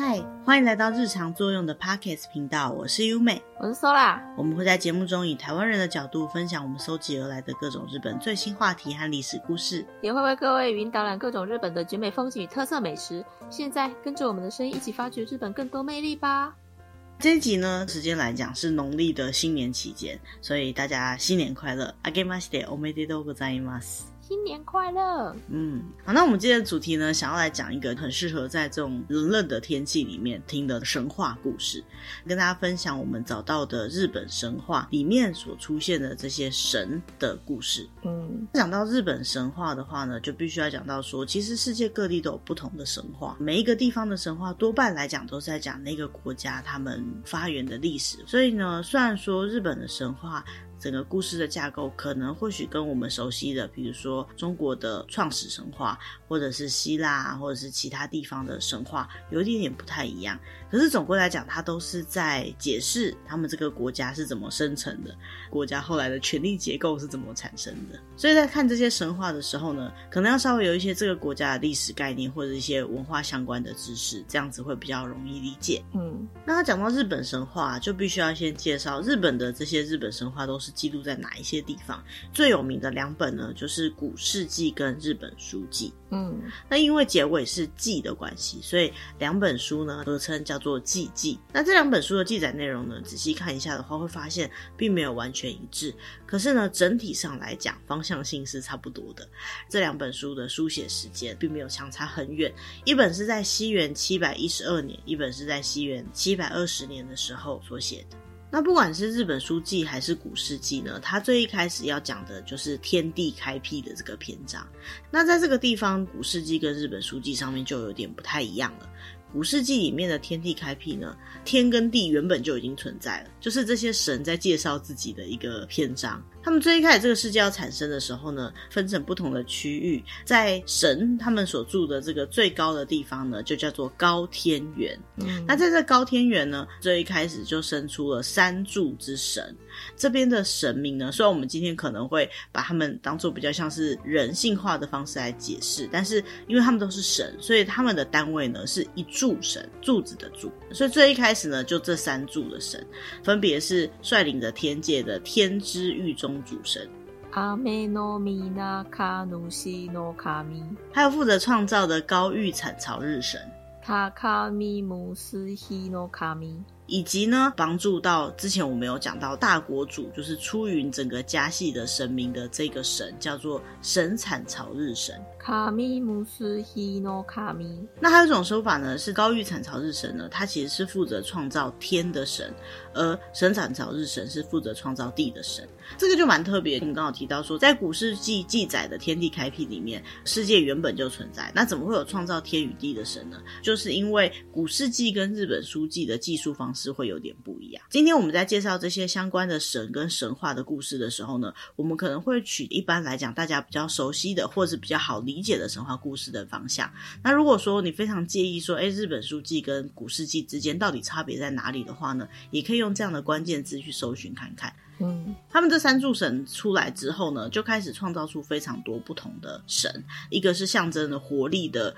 嗨，欢迎来到日常作用的 Pockets 频道，我是优美，我是 Sola。我们会在节目中以台湾人的角度分享我们搜集而来的各种日本最新话题和历史故事，也会为各位云导览各种日本的绝美风景与特色美食。现在跟着我们的声音一起发掘日本更多魅力吧。这一集呢，时间来讲是农历的新年期间，所以大家新年快乐 a g a m a s t e o m e d e t o g o z a i m a s 新年快乐！嗯，好，那我们今天的主题呢，想要来讲一个很适合在这种冷冷的天气里面听的神话故事，跟大家分享我们找到的日本神话里面所出现的这些神的故事。嗯，讲到日本神话的话呢，就必须要讲到说，其实世界各地都有不同的神话，每一个地方的神话多半来讲都是在讲那个国家他们发源的历史。所以呢，虽然说日本的神话，整个故事的架构可能或许跟我们熟悉的，比如说中国的创始神话，或者是希腊，或者是其他地方的神话，有一点点不太一样。可是总归来讲，它都是在解释他们这个国家是怎么生成的，国家后来的权力结构是怎么产生的。所以在看这些神话的时候呢，可能要稍微有一些这个国家的历史概念或者一些文化相关的知识，这样子会比较容易理解。嗯，那他讲到日本神话，就必须要先介绍日本的这些日本神话都是记录在哪一些地方？最有名的两本呢，就是《古事记》跟《日本书记》。嗯，那因为结尾是“记”的关系，所以两本书呢合称叫做“记记”。那这两本书的记载内容呢，仔细看一下的话，会发现并没有完全一致。可是呢，整体上来讲，方向性是差不多的。这两本书的书写时间并没有相差很远，一本是在西元七百一十二年，一本是在西元七百二十年的时候所写的。那不管是日本书记还是古世纪呢，他最一开始要讲的就是天地开辟的这个篇章。那在这个地方，古世纪跟日本书记上面就有点不太一样了。古世纪里面的天地开辟呢，天跟地原本就已经存在了，就是这些神在介绍自己的一个篇章。他们最一开始这个世界要产生的时候呢，分成不同的区域，在神他们所住的这个最高的地方呢，就叫做高天原。嗯，那在这高天原呢，最一开始就生出了三柱之神。这边的神明呢，虽然我们今天可能会把他们当做比较像是人性化的方式来解释，但是因为他们都是神，所以他们的单位呢是一柱神，柱子的柱。所以最一开始呢，就这三柱的神，分别是率领着天界的天之御中。主神，阿美诺米纳卡努西诺卡米还有负责创造的高玉产朝日神，以及呢，帮助到之前我们有讲到大国主，就是出云整个家系的神明的这个神，叫做神产朝日神。卡米姆斯希诺卡米，那还有一种说法呢，是高玉产朝日神呢，他其实是负责创造天的神，而神产朝日神是负责创造地的神。这个就蛮特别。我们刚好提到说，在古世纪记载的天地开辟里面，世界原本就存在，那怎么会有创造天与地的神呢？就是因为古世纪跟日本书记的技术方式会有点不一样。今天我们在介绍这些相关的神跟神话的故事的时候呢，我们可能会取一般来讲大家比较熟悉的，或是比较好理。解的神话故事的方向。那如果说你非常介意说，诶，日本书记跟古世纪之间到底差别在哪里的话呢？也可以用这样的关键字去搜寻看看。嗯，他们这三柱神出来之后呢，就开始创造出非常多不同的神。一个是象征的活力的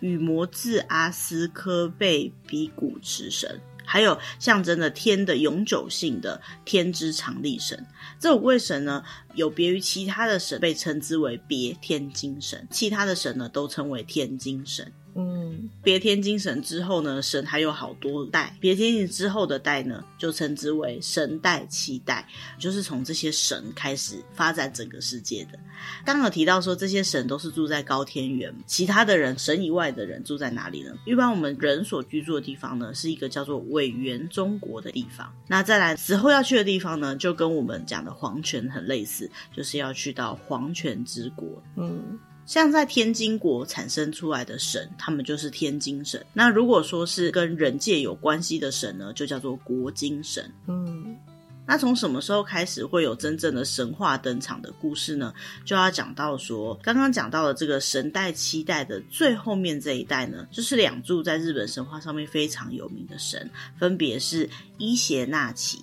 羽魔智阿斯科贝比古池神。还有象征着天的永久性的天之常力神，这五位神呢，有别于其他的神，被称之为别天精神，其他的神呢，都称为天精神。嗯，别天精神之后呢，神还有好多代。别天之后的代呢，就称之为神代七代，就是从这些神开始发展整个世界的。刚刚有提到说，这些神都是住在高天原，其他的人神以外的人住在哪里呢？一般我们人所居住的地方呢，是一个叫做苇原中国的地方。那再来死后要去的地方呢，就跟我们讲的黄泉很类似，就是要去到黄泉之国。嗯。像在天津国产生出来的神，他们就是天津神。那如果说是跟人界有关系的神呢，就叫做国津神。嗯，那从什么时候开始会有真正的神话登场的故事呢？就要讲到说，刚刚讲到的这个神代七代的最后面这一代呢，就是两柱在日本神话上面非常有名的神，分别是伊邪那岐。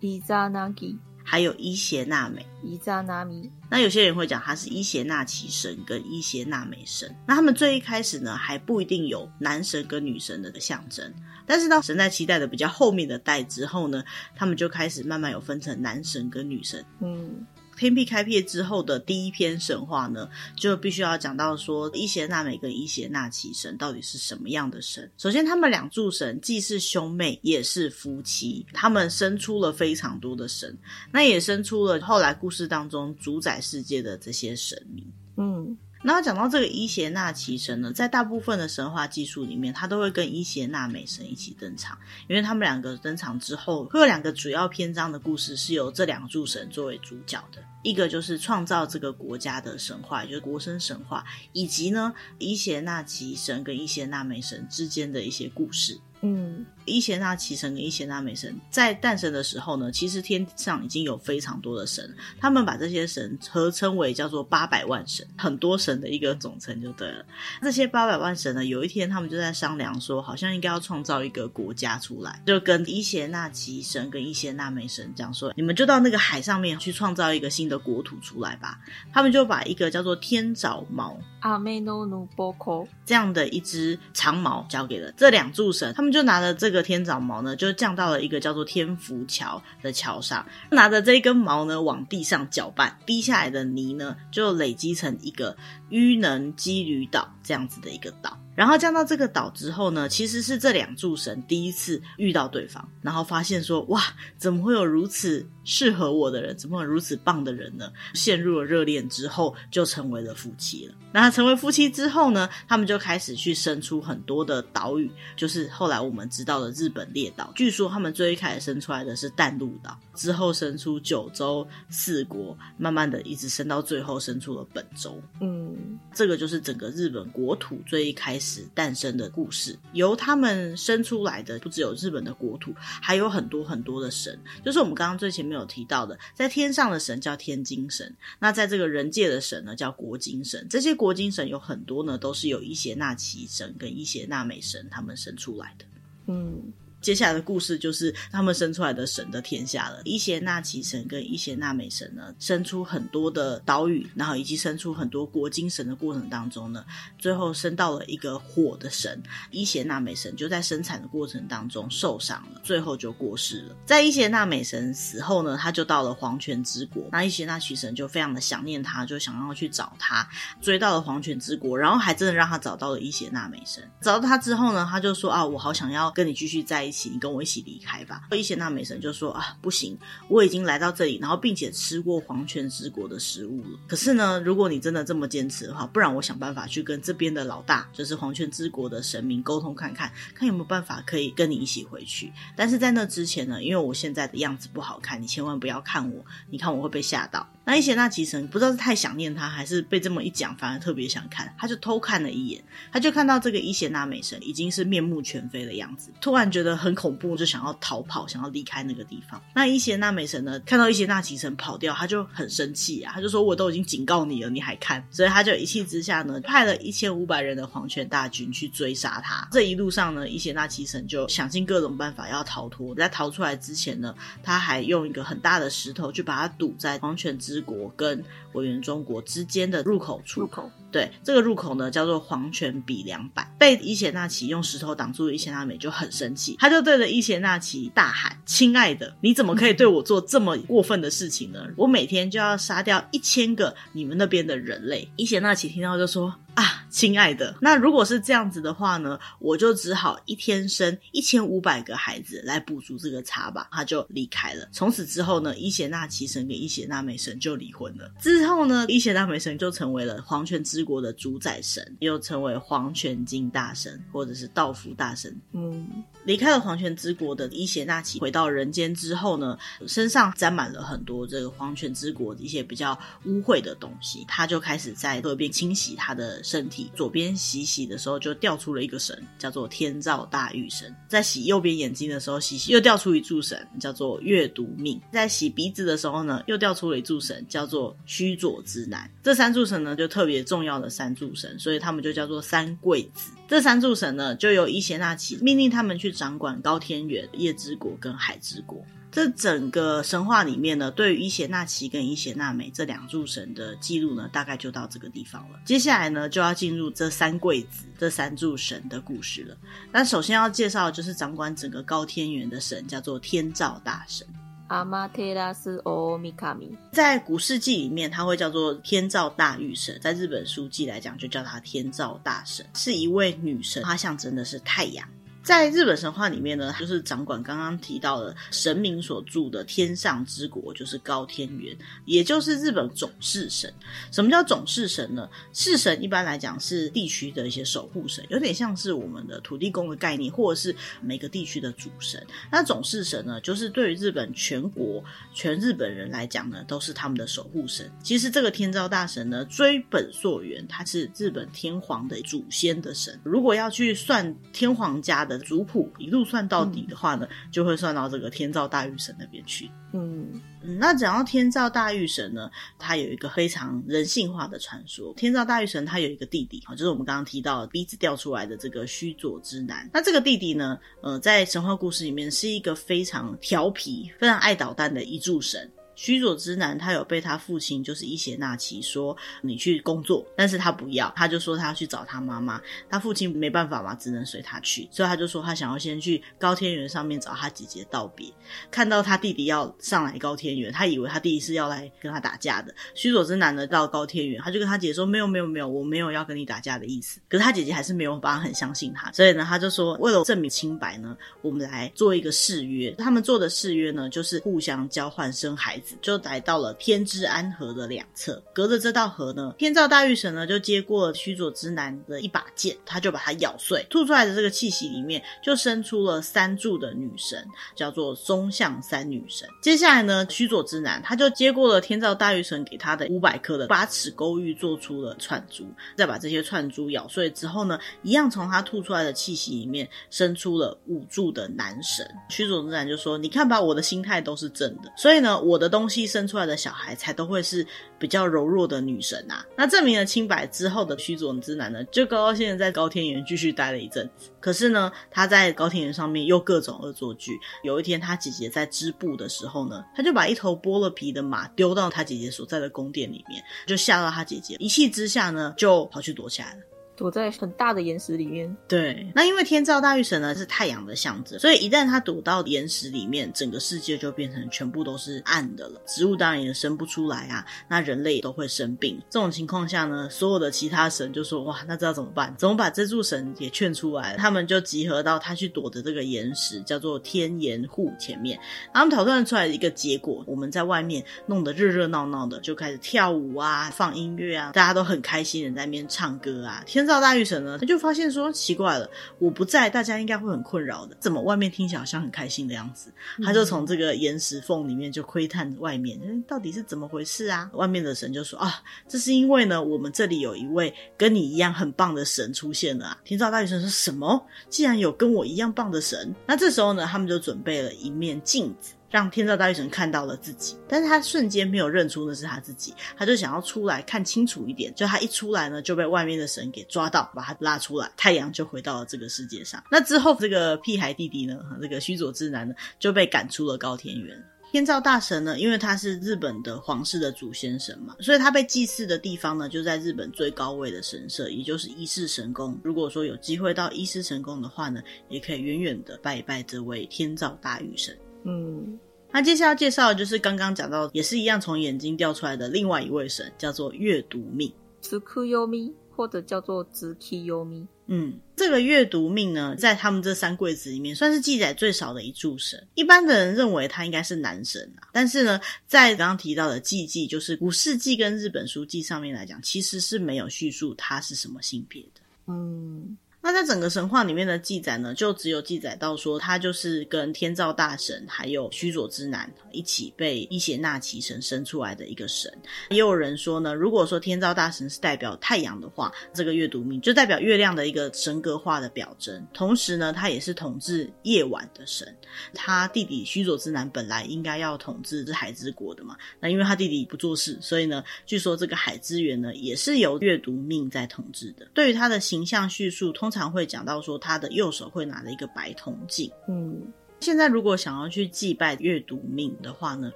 伊扎那吉。还有伊邪那美。伊扎那米。那有些人会讲他是伊邪那岐神跟伊邪那美神。那他们最一开始呢，还不一定有男神跟女神的象征。但是到神在期待的比较后面的代之后呢，他们就开始慢慢有分成男神跟女神。嗯。天辟开辟之后的第一篇神话呢，就必须要讲到说伊邪那美跟伊邪那岐神到底是什么样的神。首先，他们两柱神既是兄妹，也是夫妻，他们生出了非常多的神，那也生出了后来故事当中主宰世界的这些神明。嗯。那讲到这个伊邪那岐神呢，在大部分的神话技术里面，他都会跟伊邪那美神一起登场，因为他们两个登场之后，会有两个主要篇章的故事是由这两柱神作为主角的，一个就是创造这个国家的神话，就是国生神话，以及呢伊邪那岐神跟伊邪那美神之间的一些故事。嗯，伊邪那岐神跟伊邪那美神在诞生的时候呢，其实天上已经有非常多的神，他们把这些神合称为叫做八百万神，很多神的一个总称就对了。这些八百万神呢，有一天他们就在商量说，好像应该要创造一个国家出来，就跟伊邪那岐神跟伊邪那美神讲说，你们就到那个海上面去创造一个新的国土出来吧。他们就把一个叫做天爪毛阿美诺努波科这样的一只长矛交给了这两柱神，他们。就拿着这个天长毛呢，就降到了一个叫做天福桥的桥上，拿着这一根毛呢，往地上搅拌，滴下来的泥呢，就累积成一个淤能积吕岛这样子的一个岛。然后降到这个岛之后呢，其实是这两柱神第一次遇到对方，然后发现说，哇，怎么会有如此适合我的人，怎么会有如此棒的人呢？陷入了热恋之后，就成为了夫妻了。那成为夫妻之后呢，他们就开始去生出很多的岛屿，就是后来我们知道的日本列岛。据说他们最一开始生出来的是淡路岛，之后生出九州四国，慢慢的一直生到最后生出了本州。嗯，这个就是整个日本国土最一开始。诞生的故事，由他们生出来的不只有日本的国土，还有很多很多的神，就是我们刚刚最前面有提到的，在天上的神叫天精神，那在这个人界的神呢叫国精神。这些国精神有很多呢，都是由伊邪那岐神跟伊邪那美神他们生出来的。嗯。接下来的故事就是他们生出来的神的天下了。伊邪那岐神跟伊邪那美神呢，生出很多的岛屿，然后以及生出很多国精神的过程当中呢，最后生到了一个火的神。伊邪那美神就在生产的过程当中受伤了，最后就过世了。在伊邪那美神死后呢，他就到了黄泉之国。那伊邪那岐神就非常的想念他，就想要去找他，追到了黄泉之国，然后还真的让他找到了伊邪那美神。找到他之后呢，他就说啊，我好想要跟你继续在一起，你跟我一起离开吧。伊邪那美神就说啊，不行，我已经来到这里，然后并且吃过黄泉之国的食物了。可是呢，如果你真的这么坚持的话，不然我想办法去跟这边的老大，就是黄泉之国的神明沟通看看，看有没有办法可以跟你一起回去。但是在那之前呢，因为我现在的样子不好看，你千万不要看我，你看我会被吓到。那伊邪那岐神不知道是太想念他，还是被这么一讲，反而特别想看，他就偷看了一眼，他就看到这个伊邪那美神已经是面目全非的样子，突然觉得很恐怖，就想要逃跑，想要离开那个地方。那伊邪那美神呢，看到伊邪那岐神跑掉，他就很生气啊，他就说：“我都已经警告你了，你还看？”所以他就一气之下呢，派了一千五百人的黄泉大军去追杀他。这一路上呢，伊邪那岐神就想尽各种办法要逃脱。在逃出来之前呢，他还用一个很大的石头去把它堵在黄泉之国跟委员中国之间的入口处。入口。对，这个入口呢，叫做黄泉比两百，被伊邪那岐用石头挡住，伊邪那美就很生气，他就对着伊邪那岐大喊：“亲爱的，你怎么可以对我做这么过分的事情呢？我每天就要杀掉一千个你们那边的人类。”伊邪那岐听到就说。啊，亲爱的，那如果是这样子的话呢，我就只好一天生一千五百个孩子来补足这个差吧。他就离开了。从此之后呢，伊邪那岐神跟伊邪那美神就离婚了。之后呢，伊邪那美神就成为了黄泉之国的主宰神，又成为黄泉金大神或者是道夫大神。嗯，离开了黄泉之国的伊邪那岐回到人间之后呢，身上沾满了很多这个黄泉之国的一些比较污秽的东西，他就开始在河边清洗他的。身体左边洗洗的时候，就掉出了一个神，叫做天照大御神；在洗右边眼睛的时候，洗洗又掉出一柱神，叫做月读命；在洗鼻子的时候呢，又掉出了一柱神，叫做须佐之男。这三柱神呢，就特别重要的三柱神，所以他们就叫做三贵子。这三柱神呢，就由伊邪那岐命令他们去掌管高天原、夜之国跟海之国。这整个神话里面呢，对于伊邪那岐跟伊邪那美这两柱神的记录呢，大概就到这个地方了。接下来呢，就要进入这三贵子这三柱神的故事了。那首先要介绍的就是掌管整个高天原的神，叫做天照大神。阿玛特拉斯欧米卡米，在古世纪里面，他会叫做天照大御神；在日本书记来讲，就叫他天照大神，是一位女神，她象征的是太阳。在日本神话里面呢，就是掌管刚刚提到的神明所住的天上之国，就是高天原，也就是日本总司神。什么叫总司神呢？司神一般来讲是地区的一些守护神，有点像是我们的土地公的概念，或者是每个地区的主神。那总司神呢，就是对于日本全国全日本人来讲呢，都是他们的守护神。其实这个天照大神呢，追本溯源，他是日本天皇的祖先的神。如果要去算天皇家的。族谱一路算到底的话呢，嗯、就会算到这个天照大御神那边去。嗯嗯，那讲到天照大御神呢，他有一个非常人性化的传说。天照大御神他有一个弟弟，就是我们刚刚提到的鼻子掉出来的这个须佐之男。那这个弟弟呢，呃，在神话故事里面是一个非常调皮、非常爱捣蛋的一柱神。须佐之男，他有被他父亲就是伊邪那岐说，你去工作，但是他不要，他就说他要去找他妈妈。他父亲没办法嘛，只能随他去，所以他就说他想要先去高天原上面找他姐姐道别。看到他弟弟要上来高天原，他以为他弟弟是要来跟他打架的。须佐之男呢，到高天原，他就跟他姐姐说没有没有没有，我没有要跟你打架的意思。可是他姐姐还是没有办法很相信他，所以呢，他就说为了证明清白呢，我们来做一个誓约。他们做的誓约呢，就是互相交换生孩子。就来到了天之安河的两侧，隔着这道河呢，天照大御神呢就接过了须佐之男的一把剑，他就把它咬碎，吐出来的这个气息里面就生出了三柱的女神，叫做松向三女神。接下来呢，须佐之男他就接过了天照大御神给他的五百颗的八尺勾玉做出了串珠，再把这些串珠咬碎之后呢，一样从他吐出来的气息里面生出了五柱的男神。须佐之男就说：“你看吧，我的心态都是正的，所以呢，我的东西。”生出来的小孩才都会是比较柔弱的女神啊。那证明了清白之后的须佐之男呢，就高高兴兴在高天原继续待了一阵子。可是呢，他在高天原上面又各种恶作剧。有一天，他姐姐在织布的时候呢，他就把一头剥了皮的马丢到他姐姐所在的宫殿里面，就吓到他姐姐，一气之下呢，就跑去躲起来了。躲在很大的岩石里面。对，那因为天照大御神呢是太阳的象征，所以一旦他躲到岩石里面，整个世界就变成全部都是暗的了。植物当然也生不出来啊，那人类也都会生病。这种情况下呢，所有的其他神就说：“哇，那这要怎么办？怎么把这柱神也劝出来？”他们就集合到他去躲的这个岩石，叫做天岩户前面。他们讨论出来的一个结果，我们在外面弄得热热闹闹的，就开始跳舞啊，放音乐啊，大家都很开心的在那边唱歌啊，天。天照大御神呢，他就发现说奇怪了，我不在，大家应该会很困扰的。怎么外面听起来好像很开心的样子？他就从这个岩石缝里面就窥探外面，到底是怎么回事啊？外面的神就说啊，这是因为呢，我们这里有一位跟你一样很棒的神出现了啊。天照大御神说什么？既然有跟我一样棒的神，那这时候呢，他们就准备了一面镜子。让天照大御神看到了自己，但是他瞬间没有认出那是他自己，他就想要出来看清楚一点。就他一出来呢，就被外面的神给抓到，把他拉出来，太阳就回到了这个世界上。那之后，这个屁孩弟弟呢，这个须佐之男呢，就被赶出了高天原。天照大神呢，因为他是日本的皇室的祖先神嘛，所以他被祭祀的地方呢，就在日本最高位的神社，也就是伊势神宫。如果说有机会到伊势神宫的话呢，也可以远远的拜一拜这位天照大御神。嗯，那接下来要介绍的就是刚刚讲到，也是一样从眼睛掉出来的另外一位神，叫做阅读命，子库优咪，或者叫做子期优咪。嗯，这个阅读命呢，在他们这三贵子里面，算是记载最少的一柱神。一般的人认为他应该是男神啊，但是呢，在刚刚提到的纪记，就是古世纪跟日本书记上面来讲，其实是没有叙述他是什么性别的。嗯。那在整个神话里面的记载呢，就只有记载到说他就是跟天照大神还有须佐之男一起被伊邪那岐神生出来的一个神。也有人说呢，如果说天照大神是代表太阳的话，这个月读命就代表月亮的一个神格化的表征。同时呢，他也是统治夜晚的神。他弟弟须佐之男本来应该要统治这海之国的嘛，那因为他弟弟不做事，所以呢，据说这个海之源呢也是由月读命在统治的。对于他的形象叙述，通常会讲到说他的右手会拿着一个白铜镜。嗯。现在如果想要去祭拜月读命的话呢，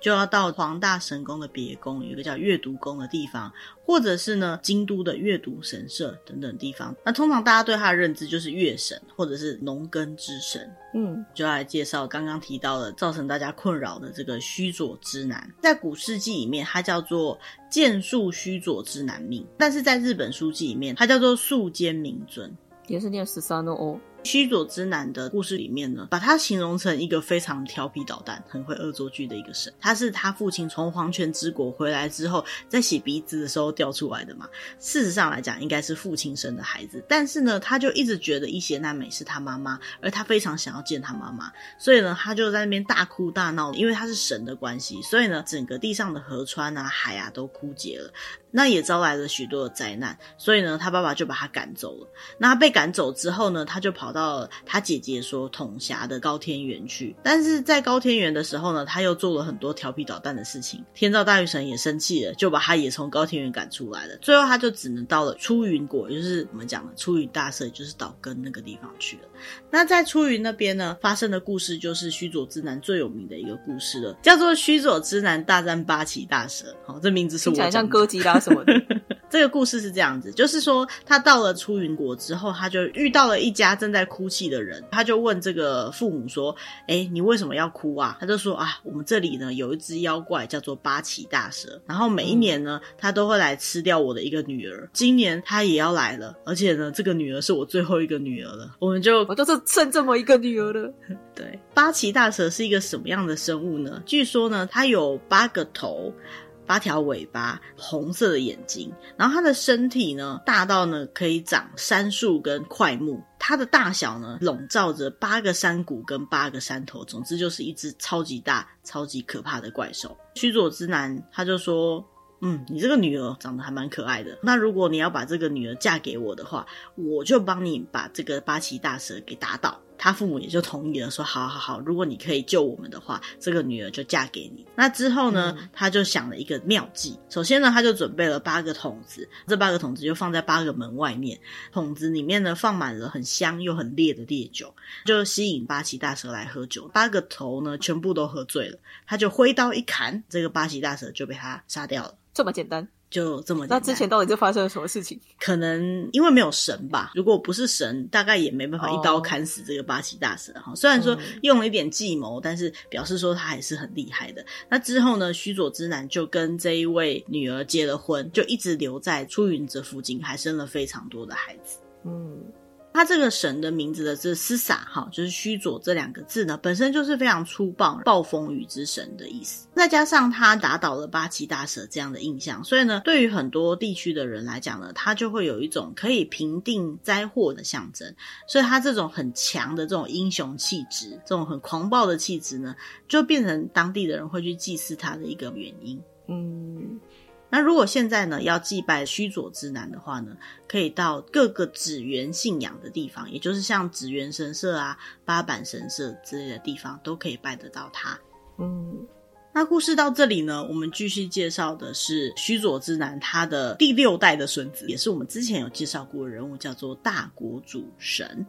就要到黄大神宫的别宫，有一个叫月读宫的地方，或者是呢京都的月读神社等等地方。那通常大家对他的认知就是月神，或者是农耕之神。嗯，就要来介绍刚刚提到的造成大家困扰的这个须佐之男，在古事记里面，他叫做剑术须佐之男命，但是在日本书记里面，他叫做素间明尊，也是念十三的哦。须佐之男的故事里面呢，把他形容成一个非常调皮捣蛋、很会恶作剧的一个神。他是他父亲从黄泉之国回来之后，在洗鼻子的时候掉出来的嘛。事实上来讲，应该是父亲生的孩子。但是呢，他就一直觉得伊邪那美是他妈妈，而他非常想要见他妈妈，所以呢，他就在那边大哭大闹。因为他是神的关系，所以呢，整个地上的河川啊、海啊都枯竭了。那也招来了许多的灾难，所以呢，他爸爸就把他赶走了。那他被赶走之后呢，他就跑到了他姐姐说统辖的高天原去。但是在高天原的时候呢，他又做了很多调皮捣蛋的事情。天照大御神也生气了，就把他也从高天原赶出来了。最后，他就只能到了出云国，也就是我们讲的出云大社，也就是岛根那个地方去了。那在出云那边呢，发生的故事就是须佐之男最有名的一个故事了，叫做须佐之男大战八岐大蛇。好，这名字是我讲的，像哥吉拉什么的。这个故事是这样子，就是说他到了出云国之后，他就遇到了一家正在哭泣的人，他就问这个父母说：“哎，你为什么要哭啊？”他就说：“啊，我们这里呢有一只妖怪叫做八岐大蛇，然后每一年呢，他都会来吃掉我的一个女儿。今年他也要来了，而且呢，这个女儿是我最后一个女儿了。我们就我就是剩这么一个女儿了。对，八岐大蛇是一个什么样的生物呢？据说呢，它有八个头。”八条尾巴，红色的眼睛，然后它的身体呢，大到呢可以长杉树跟块木，它的大小呢笼罩着八个山谷跟八个山头，总之就是一只超级大、超级可怕的怪兽。须佐之男他就说：“嗯，你这个女儿长得还蛮可爱的，那如果你要把这个女儿嫁给我的话，我就帮你把这个八岐大蛇给打倒。”他父母也就同意了，说好好好，如果你可以救我们的话，这个女儿就嫁给你。那之后呢，嗯、他就想了一个妙计。首先呢，他就准备了八个桶子，这八个桶子就放在八个门外面，桶子里面呢放满了很香又很烈的烈酒，就吸引八岐大蛇来喝酒。八个头呢全部都喝醉了，他就挥刀一砍，这个八岐大蛇就被他杀掉了。这么简单。就这么简单。那之前到底就发生了什么事情？可能因为没有神吧。如果不是神，大概也没办法一刀砍死这个八岐大蛇哈。Oh. 虽然说用了一点计谋，但是表示说他还是很厉害的。那之后呢，须佐之男就跟这一位女儿结了婚，就一直留在出云这附近，还生了非常多的孩子。嗯。他这个神的名字的这斯萨哈，就是须佐这两个字呢，本身就是非常粗暴、暴风雨之神的意思。再加上他打倒了八岐大蛇这样的印象，所以呢，对于很多地区的人来讲呢，他就会有一种可以平定灾祸的象征。所以他这种很强的这种英雄气质，这种很狂暴的气质呢，就变成当地的人会去祭祀他的一个原因。嗯。那如果现在呢，要祭拜须佐之男的话呢，可以到各个祇园信仰的地方，也就是像祇园神社啊、八坂神社之类的地方，都可以拜得到他。嗯，那故事到这里呢，我们继续介绍的是须佐之男他的第六代的孙子，也是我们之前有介绍过的人物，叫做大国主神。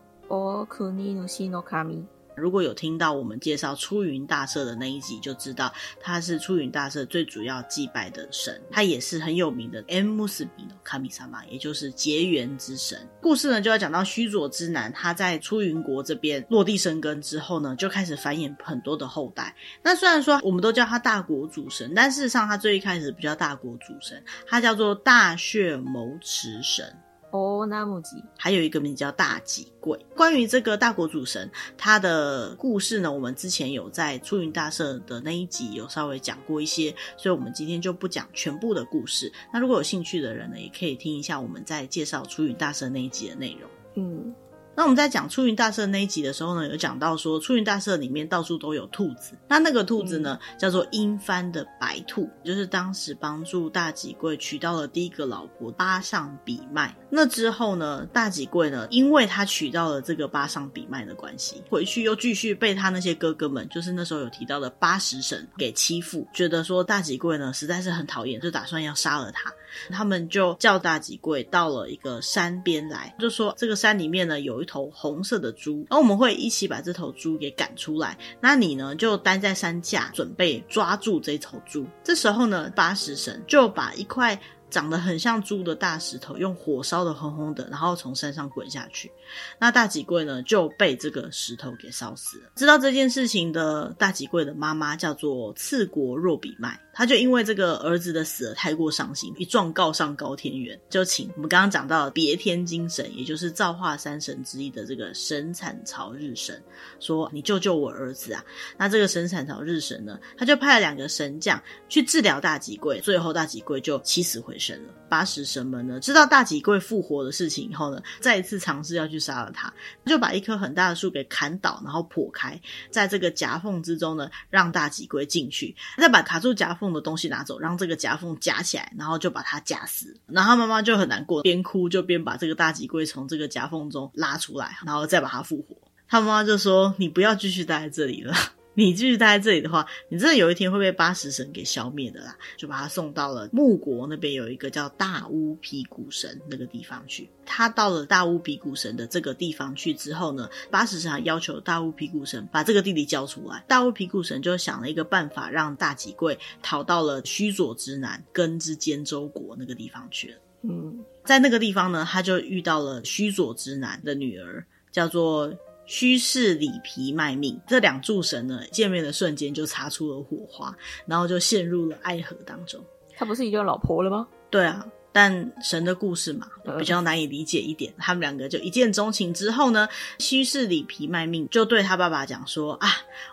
如果有听到我们介绍出云大社的那一集，就知道他是出云大社最主要祭拜的神，他也是很有名的 M 穆斯比诺卡米萨玛，也就是结缘之神。故事呢就要讲到须佐之男，他在出云国这边落地生根之后呢，就开始繁衍很多的后代。那虽然说我们都叫他大国主神，但事实上他最一开始不叫大国主神，他叫做大血谋持神。哦，那木吉还有一个名字叫大吉贵。关于这个大国主神，他的故事呢，我们之前有在出云大社的那一集有稍微讲过一些，所以我们今天就不讲全部的故事。那如果有兴趣的人呢，也可以听一下我们在介绍出云大社那一集的内容。嗯。那我们在讲出云大社那一集的时候呢，有讲到说出云大社里面到处都有兔子。那那个兔子呢，叫做因幡的白兔，就是当时帮助大吉贵娶到了第一个老婆八上比卖。那之后呢，大吉贵呢，因为他娶到了这个八上比卖的关系，回去又继续被他那些哥哥们，就是那时候有提到的八十神给欺负，觉得说大吉贵呢实在是很讨厌，就打算要杀了他。他们就叫大吉贵到了一个山边来，就说这个山里面呢有一头红色的猪，然后我们会一起把这头猪给赶出来。那你呢就待在山下，准备抓住这头猪。这时候呢，八十神就把一块。长得很像猪的大石头，用火烧的红红的，然后从山上滚下去。那大吉贵呢就被这个石头给烧死了。知道这件事情的大吉贵的妈妈叫做次国若比麦，她就因为这个儿子的死而太过伤心，一状告上高天元，就请我们刚刚讲到的别天精神，也就是造化三神之一的这个神产朝日神，说你救救我儿子啊！那这个神产朝日神呢，他就派了两个神将去治疗大吉贵，最后大吉贵就起死回生神了。八十神们呢，知道大吉贵复活的事情以后呢，再一次尝试要去杀了他，就把一棵很大的树给砍倒，然后破开，在这个夹缝之中呢，让大吉贵进去，再把卡住夹缝的东西拿走，让这个夹缝夹起来，然后就把他夹死。然后妈妈就很难过，边哭就边把这个大吉贵从这个夹缝中拉出来，然后再把他复活。他妈妈就说：“你不要继续待在这里了。” 你继续待在这里的话，你真的有一天会被八十神给消灭的啦！就把他送到了木国那边有一个叫大乌皮古神那个地方去。他到了大乌皮古神的这个地方去之后呢，八十神还要求大乌皮古神把这个弟弟交出来。大乌皮古神就想了一个办法，让大吉贵逃到了须佐之男根之坚州国那个地方去了。嗯，在那个地方呢，他就遇到了须佐之男的女儿，叫做。须氏里皮卖命，这两柱神呢，见面的瞬间就擦出了火花，然后就陷入了爱河当中。他不是已经有老婆了吗？对啊。但神的故事嘛，比较难以理解一点。他们两个就一见钟情之后呢，须氏里皮卖命就对他爸爸讲说：“啊，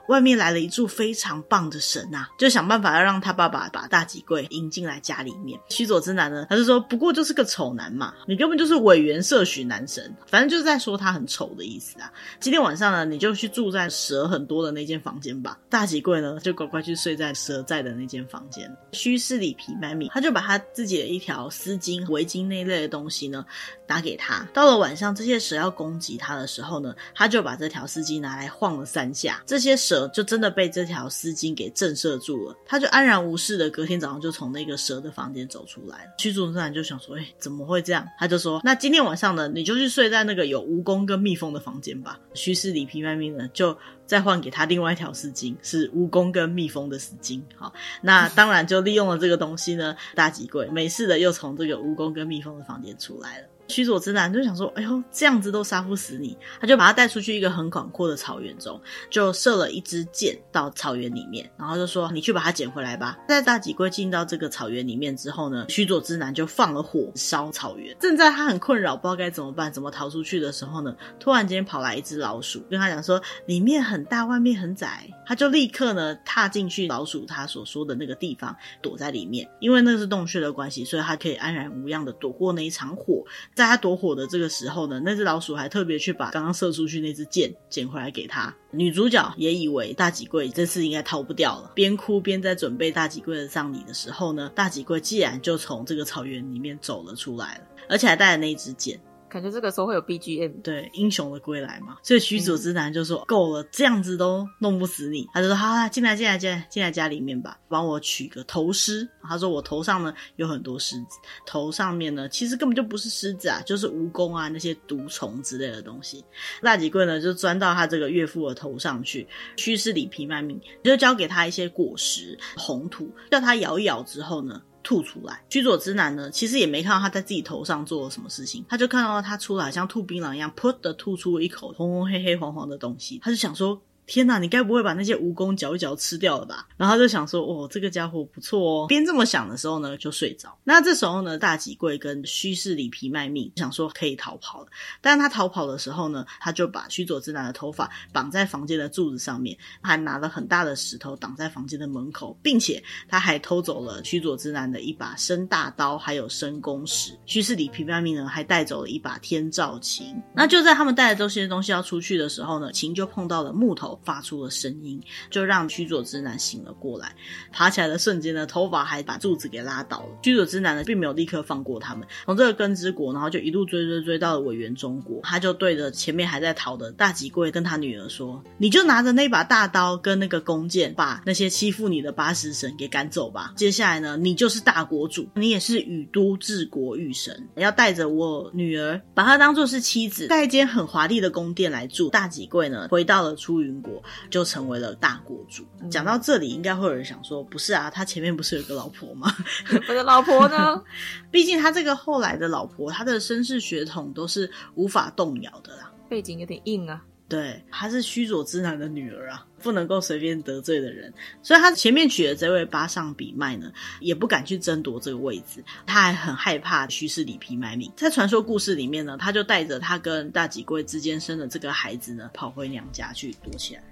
外面来了一柱非常棒的神啊，就想办法要让他爸爸把大吉贵迎进来家里面。”须佐之男呢，他就说：“不过就是个丑男嘛，你根本就是委员摄许男神，反正就是在说他很丑的意思啊。今天晚上呢，你就去住在蛇很多的那间房间吧。”大吉贵呢，就乖乖去睡在蛇在的那间房间。须氏里皮卖命，他就把他自己的一条丝。丝巾、围巾那一类的东西呢，拿给他。到了晚上，这些蛇要攻击他的时候呢，他就把这条丝巾拿来晃了三下，这些蛇就真的被这条丝巾给震慑住了。他就安然无事的，隔天早上就从那个蛇的房间走出来了。须佐之男就想说：“哎、怎么会这样？”他就说：“那今天晚上呢，你就去睡在那个有蜈蚣跟蜜蜂的房间吧。”须氏里皮卖命呢，就。再换给他另外一条丝巾，是蜈蚣跟蜜蜂的丝巾。好，那当然就利用了这个东西呢，大吉贵没事的又从这个蜈蚣跟蜜蜂的房间出来了。须佐之男就想说：“哎呦，这样子都杀不死你。”他就把他带出去一个很广阔的草原中，就射了一支箭到草原里面，然后就说：“你去把它捡回来吧。”在大吉贵进到这个草原里面之后呢，须佐之男就放了火烧草原。正在他很困扰，不知道该怎么办，怎么逃出去的时候呢，突然间跑来一只老鼠，跟他讲说：“里面很大，外面很窄。”他就立刻呢踏进去老鼠他所说的那个地方，躲在里面，因为那是洞穴的关系，所以他可以安然无恙的躲过那一场火。在他躲火的这个时候呢，那只老鼠还特别去把刚刚射出去那支箭捡回来给他。女主角也以为大几贵这次应该逃不掉了，边哭边在准备大几贵的葬礼的时候呢，大几贵既然就从这个草原里面走了出来了，而且还带了那一支箭。感觉这个时候会有 BGM，对，英雄的归来嘛。所以须佐之男就说：“够、了，这样子都弄不死你。”他就说：“好，好，进来，进来，进来，进来家里面吧，帮我取个头狮。”他说：“我头上呢有很多狮子，头上面呢其实根本就不是狮子啊，就是蜈蚣啊那些毒虫之类的东西。”大吉贵呢就钻到他这个岳父的头上去，须氏里皮卖命，就交给他一些果实、红土，叫他咬一咬之后呢。吐出来，居佐之男呢，其实也没看到他在自己头上做了什么事情，他就看到他出来像吐槟榔一样，噗的吐出了一口红红黑黑黄黄的东西，他就想说。天呐，你该不会把那些蜈蚣嚼一嚼吃掉了吧？然后他就想说，哦，这个家伙不错哦。边这么想的时候呢，就睡着。那这时候呢，大吉贵跟须氏里皮卖命，想说可以逃跑了。但他逃跑的时候呢，他就把须佐之男的头发绑在房间的柱子上面，还拿了很大的石头挡在房间的门口，并且他还偷走了须佐之男的一把生大刀，还有生弓矢。须氏里皮卖命呢，还带走了一把天照琴。那就在他们带着这些东西要出去的时候呢，琴就碰到了木头。发出了声音，就让须佐之男醒了过来。爬起来的瞬间呢，头发还把柱子给拉倒了。须佐之男呢，并没有立刻放过他们，从这个根之国，然后就一路追追追到了委员中国。他就对着前面还在逃的大吉贵跟他女儿说：“你就拿着那把大刀跟那个弓箭，把那些欺负你的八十神给赶走吧。接下来呢，你就是大国主，你也是宇都治国御神，要带着我女儿，把她当做是妻子，盖一间很华丽的宫殿来住。”大吉贵呢，回到了出云国，就成为了大国主。嗯、讲到这里，应该会有人想说：“不是啊，他前面不是有个老婆吗？我的老婆呢？毕竟他这个后来的老婆，他的身世血统都是无法动摇的啦，背景有点硬啊。”对，她是虚佐之男的女儿啊，不能够随便得罪的人。所以她前面娶的这位巴上比麦呢，也不敢去争夺这个位置。她还很害怕虚氏里皮卖命。在传说故事里面呢，她就带着她跟大几贵之间生的这个孩子呢，跑回娘家去躲起来。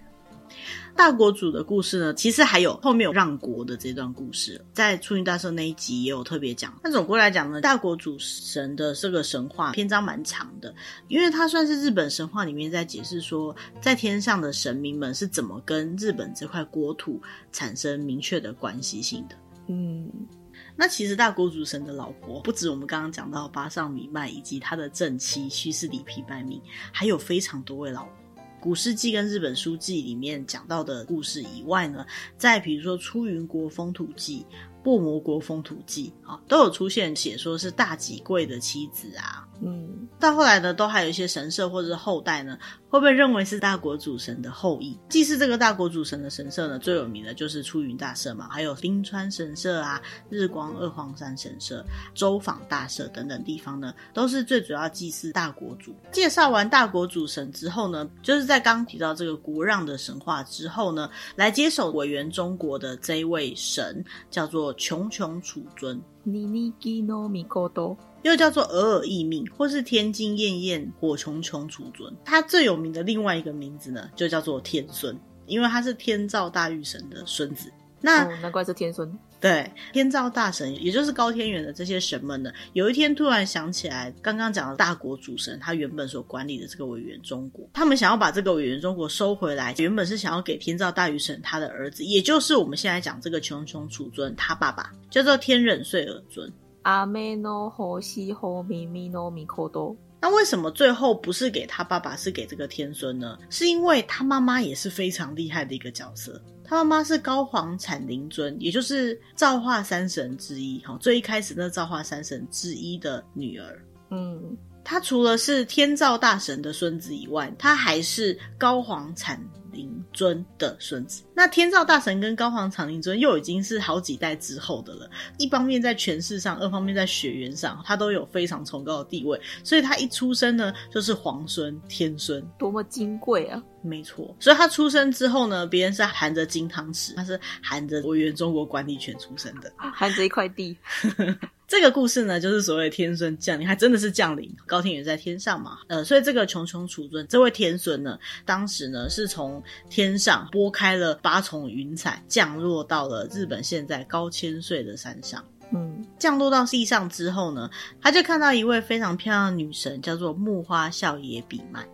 大国主的故事呢，其实还有后面有让国的这段故事，在初音大圣那一集也有特别讲。那总归来讲呢，大国主神的这个神话篇章蛮长的，因为它算是日本神话里面在解释说，在天上的神明们是怎么跟日本这块国土产生明确的关系性的。嗯，那其实大国主神的老婆不止我们刚刚讲到八上米麦以及他的正妻须势里皮卖命，还有非常多位老婆。古事记跟日本书记里面讲到的故事以外呢，在比如说出云国风土记、薄魔国风土记啊，都有出现写说是大几贵的妻子啊。嗯，到后来呢，都还有一些神社或者是后代呢，会被认为是大国主神的后裔。祭祀这个大国主神的神社呢，最有名的就是出云大社嘛，还有冰川神社啊、日光二荒山神社、周访大社等等地方呢，都是最主要祭祀大国主。介绍完大国主神之后呢，就是在刚提到这个国让的神话之后呢，来接手苇原中国的这一位神叫做琼琼杵尊。又叫做尔尔异命，或是天津艳艳火穷穷楚尊。他最有名的另外一个名字呢，就叫做天孙，因为他是天照大御神的孙子。那、哦、难怪是天孙。对，天照大神，也就是高天元的这些神们呢，有一天突然想起来，刚刚讲的大国主神，他原本所管理的这个委员中国，他们想要把这个委员中国收回来，原本是想要给天照大御神他的儿子，也就是我们现在讲这个穷穷楚尊他爸爸，叫做天忍穗耳尊。阿妹诺 hồ 西 hồ 咪咪诺咪可多。那为什么最后不是给他爸爸，是给这个天孙呢？是因为他妈妈也是非常厉害的一个角色。他妈妈是高皇产灵尊，也就是造化三神之一。哈，最一开始那造化三神之一的女儿。嗯，他除了是天造大神的孙子以外，他还是高皇产灵尊的孙子，那天照大神跟高皇长灵尊又已经是好几代之后的了。一方面在权势上，二方面在血缘上，他都有非常崇高的地位。所以他一出生呢，就是皇孙、天孙，多么金贵啊！没错，所以他出生之后呢，别人是含着金汤匙，他是含着我原中国管理权出生的，含着一块地。这个故事呢，就是所谓天孙降临，还真的是降临。高天原在天上嘛，呃，所以这个穷穷楚尊这位天孙呢，当时呢是从天上拨开了八重云彩，降落到了日本现在高千穗的山上。嗯，降落到地上之后呢，他就看到一位非常漂亮的女神，叫做木花孝野比卖。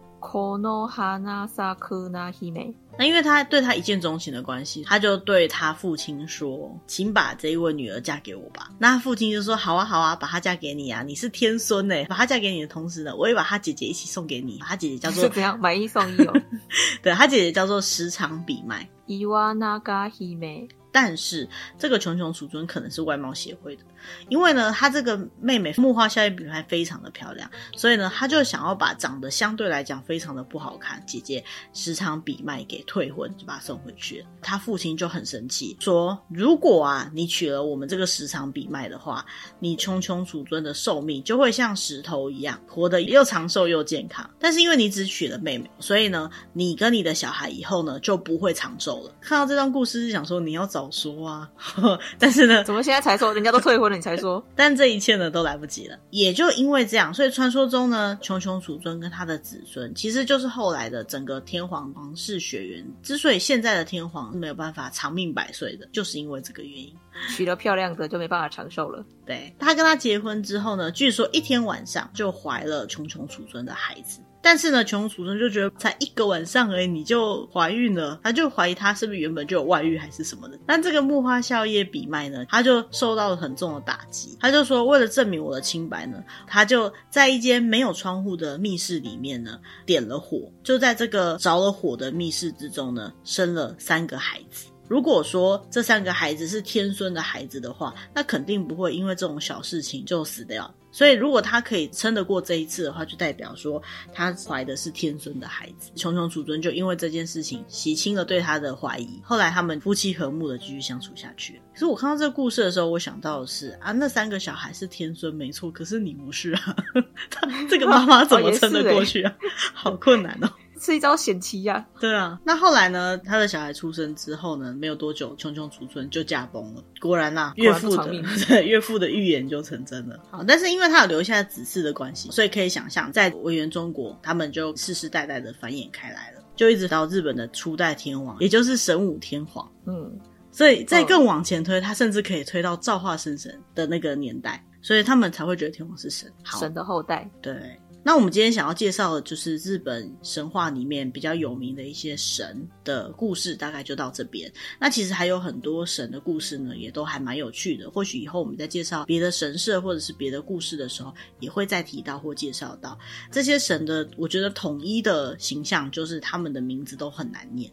那因为他对他一见钟情的关系，他就对他父亲说：“请把这一位女儿嫁给我吧。”那他父亲就说：“好啊，好啊，把她嫁给你啊！你是天孙呢，把她嫁给你的同时呢，我也把她姐姐一起送给你。她姐姐叫做 怎样买一送一哦？对，她姐姐叫做时常比卖。伊瓦那嘎希美。但是这个琼琼储尊可能是外貌协会的。因为呢，他这个妹妹木花咲野比卖非常的漂亮，所以呢，他就想要把长得相对来讲非常的不好看姐姐时常比卖给退婚，就把她送回去了。他父亲就很生气，说：“如果啊，你娶了我们这个时常比卖的话，你琼琼储尊的寿命就会像石头一样，活得又长寿又健康。但是因为你只娶了妹妹，所以呢，你跟你的小孩以后呢就不会长寿了。”看到这段故事是想说你要找早说啊，但是呢，怎么现在才说？人家都退婚了。你才说，但这一切呢都来不及了。也就因为这样，所以传说中呢，穷穷储尊跟他的子孙，其实就是后来的整个天皇皇室血缘。之所以现在的天皇是没有办法长命百岁的，就是因为这个原因。娶了漂亮的就没办法长寿了。对，他跟他结婚之后呢，据说一天晚上就怀了穷穷储尊的孩子。但是呢，琼琼储尊就觉得才一个晚上而已，你就怀孕了，他就怀疑他是不是原本就有外遇还是什么的。但这个木花孝叶比麦呢，他就受到了很重的打击。他就说，为了证明我的清白呢，他就在一间没有窗户的密室里面呢，点了火，就在这个着了火的密室之中呢，生了三个孩子。如果说这三个孩子是天孙的孩子的话，那肯定不会因为这种小事情就死掉。所以，如果他可以撑得过这一次的话，就代表说他怀的是天尊的孩子。穷穷楚尊就因为这件事情洗清了对他的怀疑，后来他们夫妻和睦的继续相处下去。可是我看到这个故事的时候，我想到的是啊，那三个小孩是天尊没错，可是你不是啊，他这个妈妈怎么撑得过去啊？好困难哦。是一招险棋呀，对啊。那后来呢？他的小孩出生之后呢？没有多久，穷穷储存就驾崩了。果然啦，岳父的 对岳父的预言就成真了。好，但是因为他有留下子嗣的关系，所以可以想象，在文元中国，他们就世世代代的繁衍开来了，就一直到日本的初代天皇，也就是神武天皇。嗯，所以再更往前推，他甚至可以推到造化生神的那个年代，所以他们才会觉得天皇是神，神的后代。对。那我们今天想要介绍的就是日本神话里面比较有名的一些神的故事，大概就到这边。那其实还有很多神的故事呢，也都还蛮有趣的。或许以后我们在介绍别的神社或者是别的故事的时候，也会再提到或介绍到这些神的。我觉得统一的形象就是他们的名字都很难念。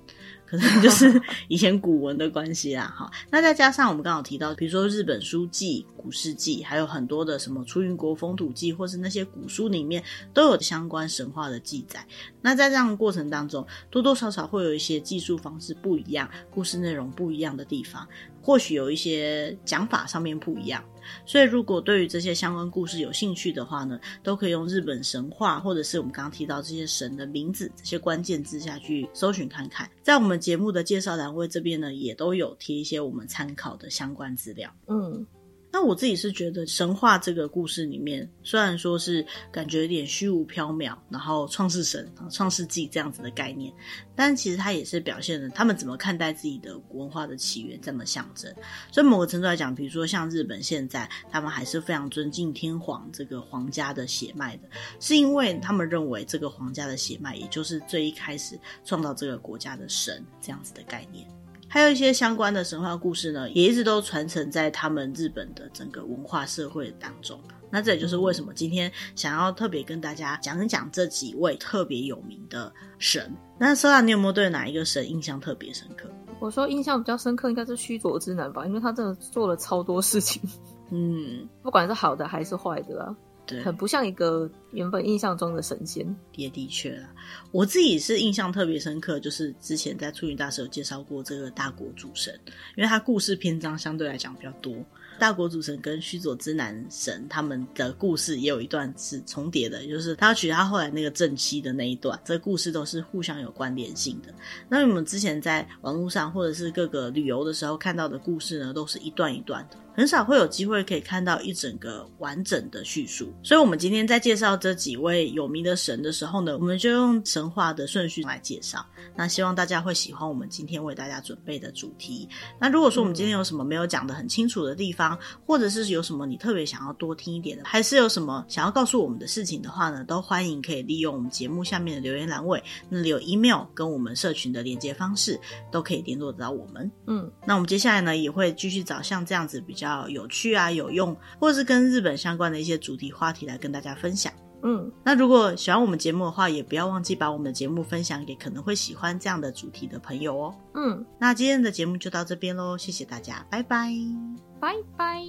可能就是 以前古文的关系啦，哈。那再加上我们刚好提到，比如说日本书记、古事记，还有很多的什么出云国风土记，或是那些古书里面都有相关神话的记载。那在这样的过程当中，多多少少会有一些技术方式不一样、故事内容不一样的地方，或许有一些讲法上面不一样。所以，如果对于这些相关故事有兴趣的话呢，都可以用日本神话，或者是我们刚刚提到这些神的名字这些关键字下去搜寻看看。在我们节目的介绍栏位这边呢，也都有贴一些我们参考的相关资料。嗯。那我自己是觉得神话这个故事里面，虽然说是感觉有点虚无缥缈，然后创世神、创世纪这样子的概念，但其实它也是表现了他们怎么看待自己的文化的起源这么象征。所以某个程度来讲，比如说像日本现在，他们还是非常尊敬天皇这个皇家的血脉的，是因为他们认为这个皇家的血脉，也就是最一开始创造这个国家的神这样子的概念。还有一些相关的神话故事呢，也一直都传承在他们日本的整个文化社会当中。那这也就是为什么今天想要特别跟大家讲一讲这几位特别有名的神。那 Sola，你有没有对哪一个神印象特别深刻？我说印象比较深刻应该是须佐之男吧，因为他真的做了超多事情，嗯，不管是好的还是坏的啊。对，很不像一个原本印象中的神仙。也的确啦，我自己是印象特别深刻，就是之前在出云大师有介绍过这个大国主神，因为他故事篇章相对来讲比较多。大国主神跟须佐之男神他们的故事也有一段是重叠的，就是他要娶他后来那个正妻的那一段，这个故事都是互相有关联性的。那我们之前在网络上或者是各个旅游的时候看到的故事呢，都是一段一段的。很少会有机会可以看到一整个完整的叙述，所以，我们今天在介绍这几位有名的神的时候呢，我们就用神话的顺序来介绍。那希望大家会喜欢我们今天为大家准备的主题。那如果说我们今天有什么没有讲的很清楚的地方，或者是有什么你特别想要多听一点的，还是有什么想要告诉我们的事情的话呢，都欢迎可以利用我们节目下面的留言栏位，那里有 email 跟我们社群的连接方式，都可以联络得到我们。嗯，那我们接下来呢，也会继续找像这样子比较。比较有趣啊，有用，或者是跟日本相关的一些主题话题来跟大家分享。嗯，那如果喜欢我们节目的话，也不要忘记把我们的节目分享给可能会喜欢这样的主题的朋友哦。嗯，那今天的节目就到这边喽，谢谢大家，拜拜，拜拜。